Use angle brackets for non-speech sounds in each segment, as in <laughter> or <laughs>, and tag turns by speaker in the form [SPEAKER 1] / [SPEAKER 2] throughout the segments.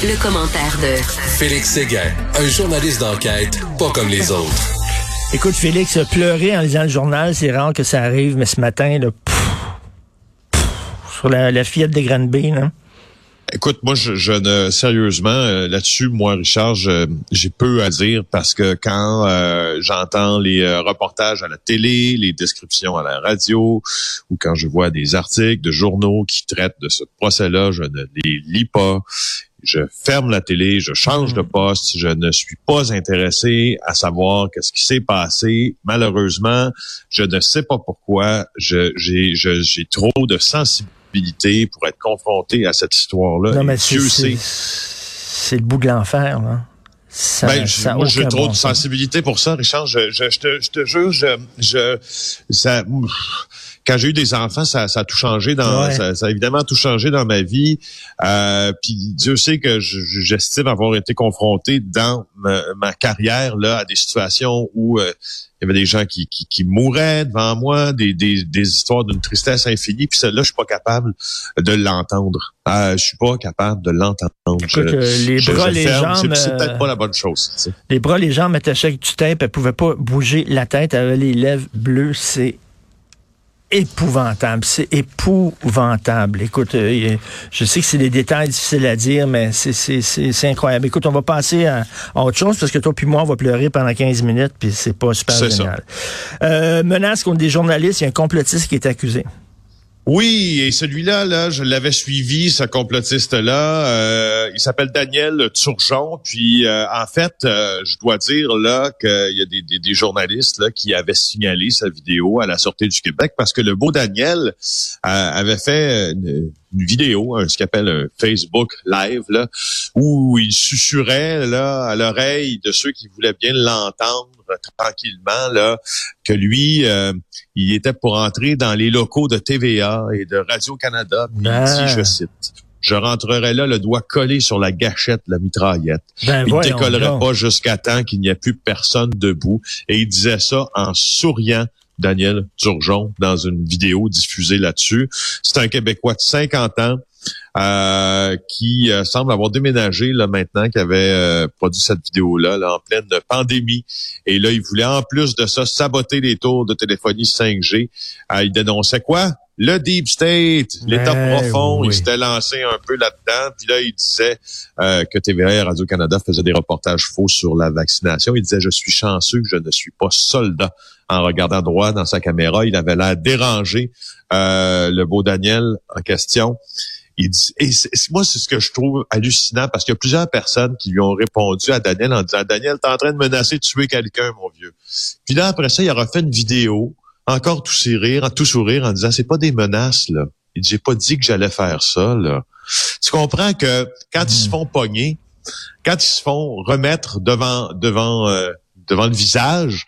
[SPEAKER 1] Le, commentaire de
[SPEAKER 2] Félix Séguin, un journaliste d'enquête pas comme les autres.
[SPEAKER 3] Écoute, Félix, pleurer en lisant le journal, c'est rare que ça arrive, mais ce matin, là, pff, pff, sur la, la fillette de Granby, là.
[SPEAKER 4] Écoute, moi, je, je ne sérieusement euh, là-dessus, moi, Richard, j'ai peu à dire parce que quand euh, j'entends les euh, reportages à la télé, les descriptions à la radio, ou quand je vois des articles de journaux qui traitent de ce procès-là, je ne les lis pas. Je ferme la télé, je change de poste, je ne suis pas intéressé à savoir qu'est-ce qui s'est passé. Malheureusement, je ne sais pas pourquoi. J'ai trop de sensibilité pour être confronté à cette histoire-là.
[SPEAKER 3] Non, mais c'est,
[SPEAKER 4] Dieu
[SPEAKER 3] c'est,
[SPEAKER 4] sait.
[SPEAKER 3] c'est le bout de l'enfer, là. Ça,
[SPEAKER 4] Ben,
[SPEAKER 3] ça
[SPEAKER 4] moi, j'ai trop
[SPEAKER 3] bon
[SPEAKER 4] de
[SPEAKER 3] sens.
[SPEAKER 4] sensibilité pour ça, Richard. Je, je, je te, je te jure, je, je, ça, ouf. Quand j'ai eu des enfants, ça, ça a tout changé dans,
[SPEAKER 3] Ouais.
[SPEAKER 4] ça, ça a évidemment tout changé dans ma vie. Euh, puis Dieu sait que je- je- j'estime avoir été confronté dans ma, ma carrière là à des situations où euh, il y avait des gens qui, qui, qui mouraient devant moi, des, des, des histoires d'une tristesse infinie. Puis celle-là, je suis pas capable de l'entendre. Euh, je suis pas capable de l'entendre.
[SPEAKER 3] Euh, les
[SPEAKER 4] je-
[SPEAKER 3] bras,
[SPEAKER 4] je
[SPEAKER 3] les
[SPEAKER 4] ferme.
[SPEAKER 3] jambes,
[SPEAKER 4] C'est- peut-être
[SPEAKER 3] euh,
[SPEAKER 4] pas la bonne chose. tu sais.
[SPEAKER 3] Les bras, les jambes attachaient avec du tape, elle pouvait pas bouger la tête, elle avait les lèvres bleues, c'est épouvantable, c'est épouvantable. Écoute, euh, je sais que c'est des détails difficiles à dire, mais c'est, c'est, c'est, c'est incroyable. Écoute, on va passer à, à autre chose parce que toi puis moi, on va pleurer pendant 15 minutes, puis c'est pas super génial. Euh, menace contre des journalistes, il y a un complotiste qui est accusé.
[SPEAKER 4] Oui, et celui-là, là, je l'avais suivi, ce complotiste-là. Euh, il s'appelle Daniel Turgeon. Puis, euh, en fait, euh, je dois dire là qu'il y a des, journalistes là qui avaient signalé sa vidéo à la Sûreté du Québec parce que le beau Daniel euh, avait fait une vidéo, un- ce qu'il appelle un Facebook Live, là, où il susurrait là à l'oreille de ceux qui voulaient bien l'entendre tranquillement là que lui euh, il était pour entrer dans les locaux de TVA et de. Puis
[SPEAKER 3] Ben.
[SPEAKER 4] il dit, je cite, je rentrerai là le doigt collé sur la gâchette de la mitraillette.
[SPEAKER 3] Ben,
[SPEAKER 4] Il ne décollerait
[SPEAKER 3] donc.
[SPEAKER 4] pas jusqu'à temps qu'il n'y ait plus personne debout. Et il disait ça en souriant. Daniel Turgeon dans une vidéo diffusée là-dessus. C'est un Québécois de 50 ans euh, qui euh, semble avoir déménagé là maintenant, qui avait euh, produit cette vidéo-là là, en pleine pandémie. Et là, il voulait en plus de ça saboter les tours de téléphonie 5G. Euh, il dénonçait quoi? Le Deep State, l'État profond.
[SPEAKER 3] oui.
[SPEAKER 4] Il s'était lancé un peu là-dedans. Puis là, il disait euh, que TVA et Radio-Canada faisaient des reportages faux sur la vaccination. Il disait, je suis chanceux je ne suis pas soldat. En regardant droit dans sa caméra, il avait l'air dérangé, euh, le beau Daniel en question. Il dit, et moi, c'est ce que je trouve hallucinant parce qu'il y a plusieurs personnes qui lui ont répondu à Daniel en disant, Daniel, t'es en train de menacer de tuer quelqu'un, mon vieux. Puis là, après ça, il aura fait une vidéo, encore tout sourire, tout sourire, en disant, c'est pas des menaces, là. Il dit, j'ai pas dit que j'allais faire ça, là. Tu comprends que quand ils se font pogner, quand ils se font remettre devant, devant, euh, devant le visage,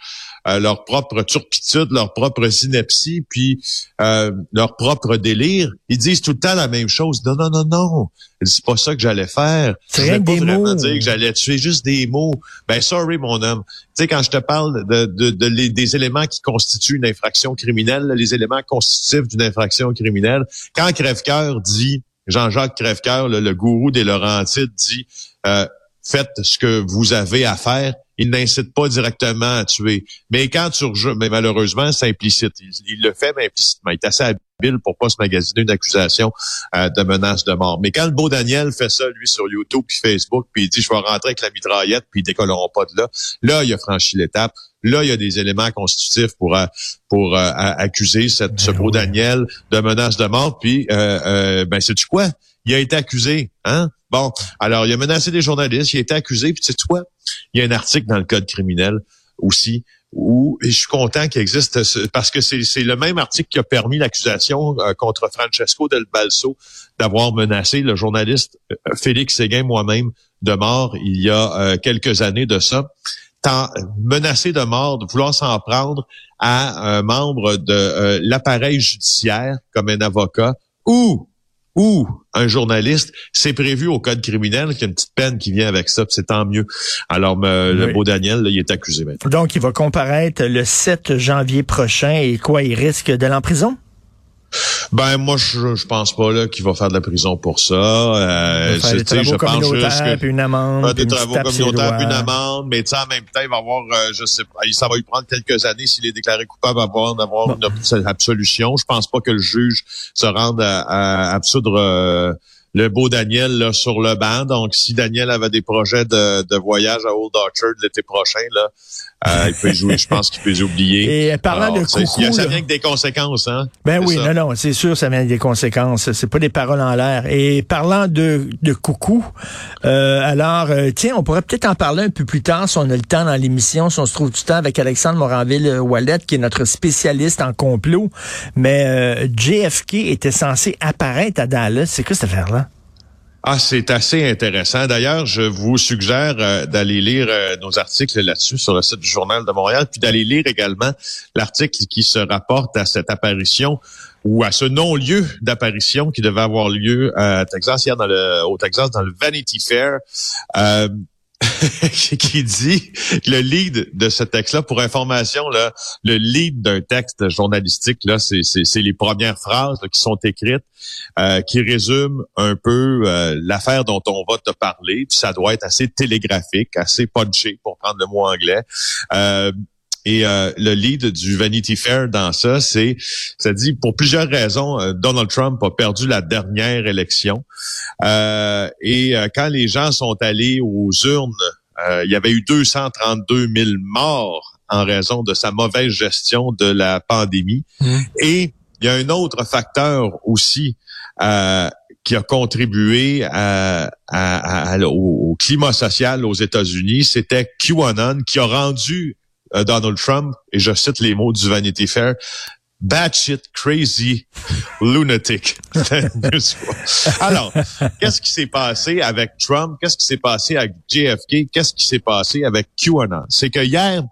[SPEAKER 4] euh, leur propre turpitude, leur propre ineptie, puis euh, leur propre délire, ils disent tout le temps la même chose. Non, non, non, non. C'est pas ça que j'allais faire.
[SPEAKER 3] C'est rien
[SPEAKER 4] pas
[SPEAKER 3] des
[SPEAKER 4] vraiment
[SPEAKER 3] mots.
[SPEAKER 4] dire que j'allais tuer juste des mots. Ben sorry, mon homme. Tu sais, quand je te parle de, de, de les- des éléments qui constituent une infraction criminelle, les éléments constitutifs d'une infraction criminelle, quand Crèvecoeur dit, Jean-Jacques Crèvecoeur, le, le gourou des Laurentides, dit euh, faites ce que vous avez à faire, il n'incite pas directement à tuer. Mais quand tu rejoues, mais malheureusement, c'est implicite. Il, le fait, mais implicitement. Il est assez habile pour pas se magasiner une accusation euh, de menace de mort. Mais quand le beau Daniel fait ça, lui, sur YouTube puis Facebook, puis il dit, je vais rentrer avec la mitraillette, puis ils décolleront pas de là, là, il a franchi l'étape. Là, il y a des éléments constitutifs pour euh, pour euh, accuser cette, ce beau Daniel de menace de mort. Puis, euh, ben, sais-tu quoi? Il a été accusé, hein? Bon, alors, il a menacé des journalistes, il a été accusé, puis tu sais quoi? Il y a un article dans le code criminel aussi où et je suis content qu'il existe parce que c'est le même article qui a permis l'accusation contre Francesco Del Balso d'avoir menacé le journaliste Félix Séguin moi-même de mort il y a quelques années de ça. Menacé de mort, de vouloir s'en prendre à un membre de euh, l'appareil judiciaire comme un avocat ou ou un journaliste, c'est prévu au code criminel qu'il y a une petite peine qui vient avec ça, c'est tant mieux. Alors, le beau Daniel, il est accusé maintenant.
[SPEAKER 3] Donc, il va comparaître le 7 janvier prochain et quoi, il risque de l'emprisonnement?
[SPEAKER 4] Ben moi je, je pense pas là qu'il va faire de la prison pour ça.
[SPEAKER 3] Euh, faire des travaux je communautaires, puis une amende,
[SPEAKER 4] des travaux communautaires, puis une amende, mais en même temps il va avoir, euh, je sais pas, ça va lui prendre quelques années s'il est déclaré coupable avant d'avoir une absolution. Je pense pas que le juge se rende à, à absoudre. Euh, le beau Daniel là, sur le banc. Donc, si Daniel avait des projets de, de voyage à Old Orchard l'été prochain, là, euh, il peut jouer, je pense qu'il peut les oublier.
[SPEAKER 3] Et parlant de coucou,
[SPEAKER 4] ça, vient avec des conséquences, hein?
[SPEAKER 3] Ben oui, non, non, c'est sûr, ça vient avec des conséquences. C'est pas des paroles en l'air. Et parlant de, de coucou, euh, alors, euh, tiens, on pourrait peut-être en parler un peu plus tard si on a le temps dans l'émission, si on se trouve du temps avec Alexandre Moranville-Wallet, qui est notre spécialiste en complot. Mais JFK était censé apparaître à Dallas. C'est quoi cette affaire-là?
[SPEAKER 4] Ah, c'est assez intéressant. D'ailleurs, je vous suggère euh, d'aller lire euh, nos articles là-dessus sur le site du Journal de Montréal, puis d'aller lire également l'article qui se rapporte à cette apparition ou à ce non-lieu d'apparition qui devait avoir lieu à Texas hier dans le, au Texas dans le Vanity Fair. Euh, <laughs> qui dit le lead de ce texte-là, pour information, là, le lead d'un texte journalistique, là, c'est, les premières phrases qui sont écrites, euh, qui résument un peu euh, l'affaire dont on va te parler. Puis ça doit être assez télégraphique, assez punché, pour prendre le mot anglais. Euh, et euh, le lead du Vanity Fair dans ça, c'est, ça dit, pour plusieurs raisons, euh, Donald Trump a perdu la dernière élection. Euh, et quand les gens sont allés aux urnes, il y avait eu 232 000 morts en raison de sa mauvaise gestion de la pandémie. Mmh. Et il y a un autre facteur aussi qui a contribué à, au, climat social aux États-Unis, c'était QAnon qui a rendu euh, Donald Trump, et je cite les mots du Vanity Fair, batshit crazy lunatic. <laughs> Alors, qu'est-ce qui s'est passé avec Trump? Qu'est-ce qui s'est passé avec JFK? Qu'est-ce qui s'est passé avec QAnon? C'est que hier,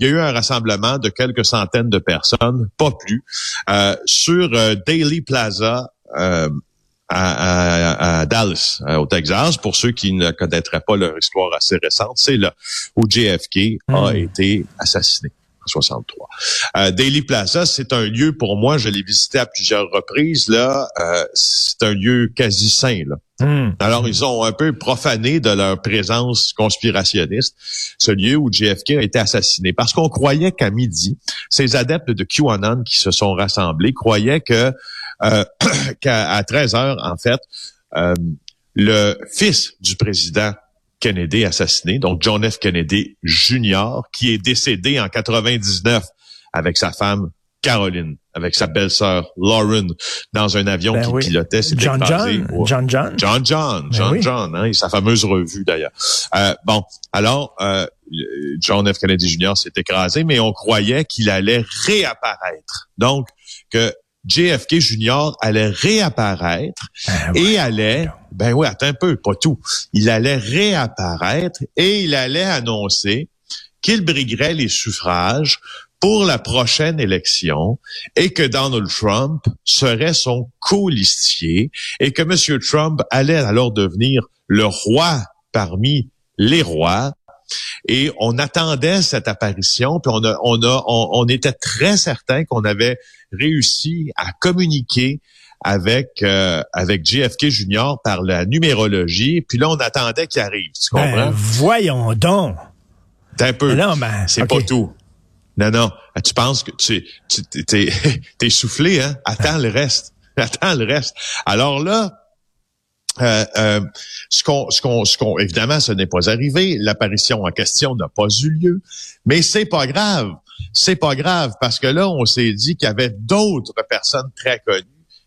[SPEAKER 4] il y a eu un rassemblement de quelques centaines de personnes, pas plus, euh, sur euh, Daily Plaza euh, à, Dallas, euh, au Texas. Pour ceux qui ne connaîtraient pas leur histoire assez récente, c'est là où JFK a hmm. été assassiné. en 63. Euh, Daily Plaza, c'est un lieu pour moi, je l'ai visité à plusieurs reprises. Là, euh, c'est un lieu quasi saint. Là. Hmm. Alors, ils ont un peu profané de leur présence conspirationniste ce lieu où JFK a été assassiné. Parce qu'on croyait qu'à midi, ces adeptes de QAnon qui se sont rassemblés croyaient que euh, <clears throat> qu'à 13 heures, en fait, euh, le fils du président Kennedy assassiné, donc John F. Kennedy Jr., qui est décédé en 99 avec sa femme Caroline, avec sa belle-sœur Lauren, dans un avion ben qui pilotait.
[SPEAKER 3] John John, John John.
[SPEAKER 4] John John, ben John John, hein, sa fameuse revue d'ailleurs. Euh, bon, alors, euh, John F. Kennedy Jr. s'est écrasé, mais on croyait qu'il allait réapparaître. Donc, que JFK Jr. allait réapparaître ah et allait, ben oui, attends un peu, pas tout. Il allait réapparaître et il allait annoncer qu'il briguerait les suffrages pour la prochaine élection et que Donald Trump serait son colistier et que M. Trump allait alors devenir le roi parmi les rois et on attendait cette apparition, puis on a, on a, on, était très certain qu'on avait réussi à communiquer avec euh, avec JFK Junior par la numérologie. Puis là, on attendait qu'il arrive. Tu ben, comprends?
[SPEAKER 3] voyons donc.
[SPEAKER 4] Un peu.
[SPEAKER 3] Non, ben,
[SPEAKER 4] c'est pas tout. Non, non. Ah, Tu penses que tu, tu t'es, <laughs> t'es soufflé, hein? Attends le reste. Attends le reste. Alors là, euh, euh, ce qu'on, ce qu'on, ce évidemment, ce n'est pas arrivé. L'apparition en question n'a pas eu lieu, mais c'est pas grave. C'est pas grave parce que là, on s'est dit qu'il y avait d'autres personnes très connues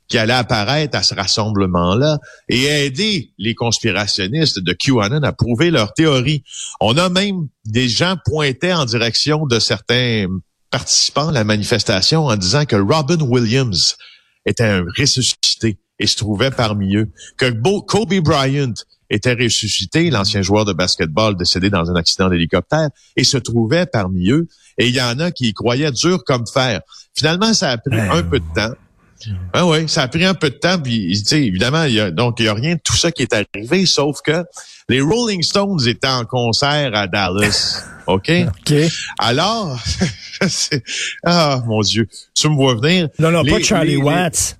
[SPEAKER 4] qui allaient apparaître à ce rassemblement-là et aider les conspirationnistes de QAnon à prouver leur théorie. On a même des gens pointés en direction de certains participants à la manifestation en disant que Robin Williams était un ressuscité et se trouvait parmi eux, que Bo- Kobe Bryant était ressuscité, l'ancien joueur de basketball décédé dans un accident d'hélicoptère, et se trouvait parmi eux. Et il y en a qui y croyaient dur comme fer. Finalement, ça a pris
[SPEAKER 3] Ouais.
[SPEAKER 4] un peu de temps. Ah oui, ça a pris un peu de temps, puis tu sais, évidemment, il y a, donc il y a rien de tout ça qui est arrivé, sauf que les Rolling Stones étaient en concert à Dallas, <laughs> ok?
[SPEAKER 3] OK.
[SPEAKER 4] Alors, <laughs> ah mon Dieu, tu me vois venir
[SPEAKER 3] Non, non, pas Charlie
[SPEAKER 4] les-
[SPEAKER 3] Watts.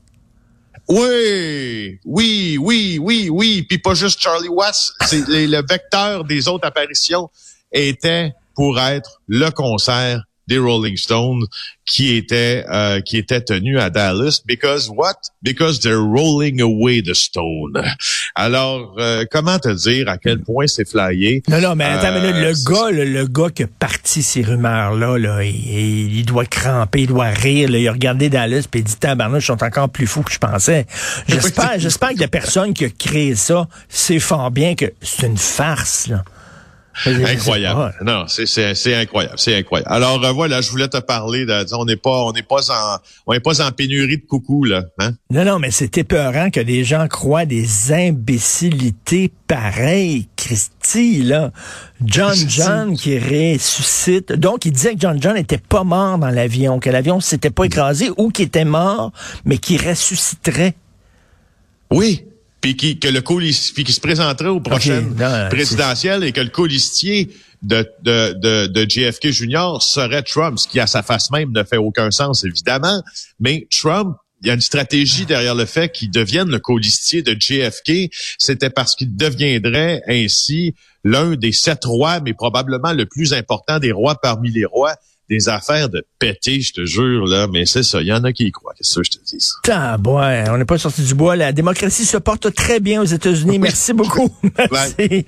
[SPEAKER 4] Oui, oui, oui, oui, oui. Puis pas juste Charlie Watts, les- le vecteur des autres apparitions était pour être le concert des Rolling Stones qui était euh, qui était tenu à Dallas because what? Because they're rolling away the stone. Alors euh, comment te dire à quel point c'est flyé?
[SPEAKER 3] Non, non, mais attends, mais là,
[SPEAKER 4] Euh,
[SPEAKER 3] le
[SPEAKER 4] c'est-
[SPEAKER 3] gars, le, le gars qui a parti ces rumeurs-là, là, il, il- il doit cramper, il doit rire, là, il a regardé Dallas, puis il dit, tabarnouche, ils sont encore plus fous que je pensais. <laughs> J'espère, j'espère que la personne qui a créé ça sait fort bien que c'est une farce, là.
[SPEAKER 4] Incroyable. Non, c'est c'est c'est incroyable, c'est incroyable. Alors euh, voilà, je voulais te parler de disons, on n'est pas on n'est pas en on n'est pas en pénurie de coucou là, hein?
[SPEAKER 3] Non, non, mais c'est épeurant que des gens croient des imbécilités pareilles, Christy, là. John. John qui ressuscite. Donc, il disait que John John n'était pas mort dans l'avion, que l'avion s'était pas écrasé ou qu'il était mort, mais qu'il ressusciterait.
[SPEAKER 4] Oui. Puis qui que le colis puis qui se présenterait aux prochaines
[SPEAKER 3] non, euh,
[SPEAKER 4] présidentielles et que le colistier de, de, de, de JFK Jr. serait Trump, ce qui à sa face même ne fait aucun sens, évidemment. Mais Trump, il y a une stratégie derrière le fait qu'il devienne le colistier de JFK. C'était parce qu'il deviendrait ainsi l'un des sept rois, mais probablement le plus important des rois parmi les rois. Des affaires de péter, je te jure, là. Mais c'est ça, il y en a qui y croient. Qu'est-ce que je te dis?
[SPEAKER 3] Tabouin, on n'est pas sorti du bois. La démocratie se porte très bien aux États-Unis. Merci beaucoup. <laughs> Merci.